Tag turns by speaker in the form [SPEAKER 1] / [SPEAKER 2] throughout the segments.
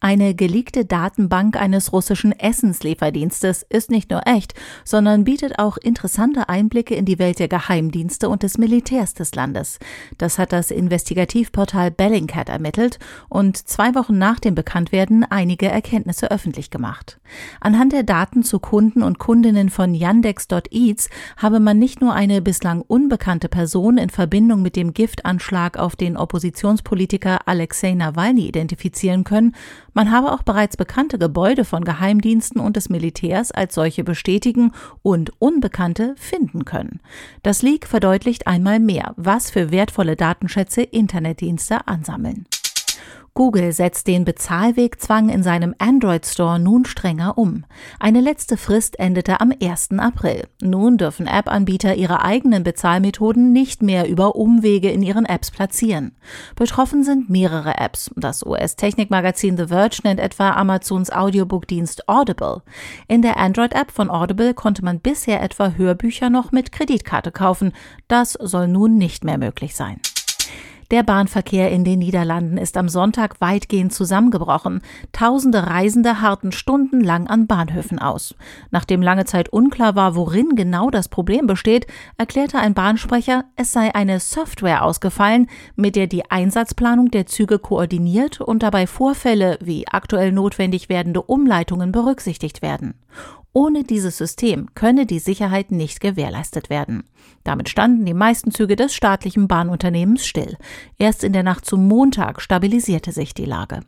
[SPEAKER 1] Eine geleakte Datenbank eines russischen Essenslieferdienstes ist nicht nur echt, sondern bietet auch interessante Einblicke in die Welt der Geheimdienste und des Militärs des Landes. Das hat das Investigativportal Bellingcat ermittelt und zwei Wochen nach dem Bekanntwerden einige Erkenntnisse öffentlich gemacht. Anhand der Daten zu Kunden und Kundinnen von Yandex.eats habe man nicht nur eine bislang unbekannte Person in Verbindung mit dem Giftanschlag auf den Oppositionspolitiker Alexei Nawalny identifizieren können, man habe auch bereits bekannte Gebäude von Geheimdiensten und des Militärs als solche bestätigen und Unbekannte finden können. Das Leak verdeutlicht einmal mehr, was für wertvolle Datenschätze Internetdienste ansammeln. Google setzt den Bezahlwegzwang in seinem Android Store nun strenger um. Eine letzte Frist endete am 1. April. Nun dürfen App-Anbieter ihre eigenen Bezahlmethoden nicht mehr über Umwege in ihren Apps platzieren. Betroffen sind mehrere Apps. Das US-Technikmagazin The Verge nennt etwa Amazons Audiobook-Dienst Audible. In der Android-App von Audible konnte man bisher etwa Hörbücher noch mit Kreditkarte kaufen. Das soll nun nicht mehr möglich sein. Der Bahnverkehr in den Niederlanden ist am Sonntag weitgehend zusammengebrochen. Tausende Reisende harrten stundenlang an Bahnhöfen aus. Nachdem lange Zeit unklar war, worin genau das Problem besteht, erklärte ein Bahnsprecher, es sei eine Software ausgefallen, mit der die Einsatzplanung der Züge koordiniert und dabei Vorfälle wie aktuell notwendig werdende Umleitungen berücksichtigt werden. Ohne dieses System könne die Sicherheit nicht gewährleistet werden. Damit standen die meisten Züge des staatlichen Bahnunternehmens still. Erst in der Nacht zum Montag stabilisierte sich die Lage.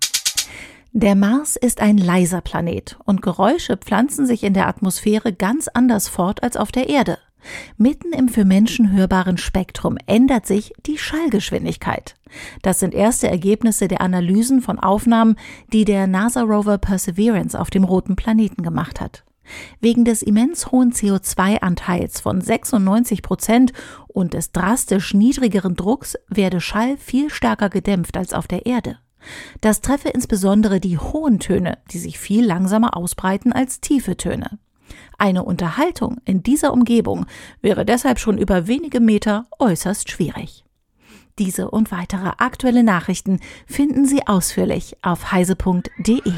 [SPEAKER 1] Der Mars ist ein leiser Planet und Geräusche pflanzen sich in der Atmosphäre ganz anders fort als auf der Erde. Mitten im für Menschen hörbaren Spektrum ändert sich die Schallgeschwindigkeit. Das sind erste Ergebnisse der Analysen von Aufnahmen, die der NASA-Rover Perseverance auf dem roten Planeten gemacht hat. Wegen des immens hohen CO2-Anteils von 96 Prozent und des drastisch niedrigeren Drucks werde Schall viel stärker gedämpft als auf der Erde. Das treffe insbesondere die hohen Töne, die sich viel langsamer ausbreiten als tiefe Töne. Eine Unterhaltung in dieser Umgebung wäre deshalb schon über wenige Meter äußerst schwierig. Diese und weitere aktuelle Nachrichten finden Sie ausführlich auf heise.de.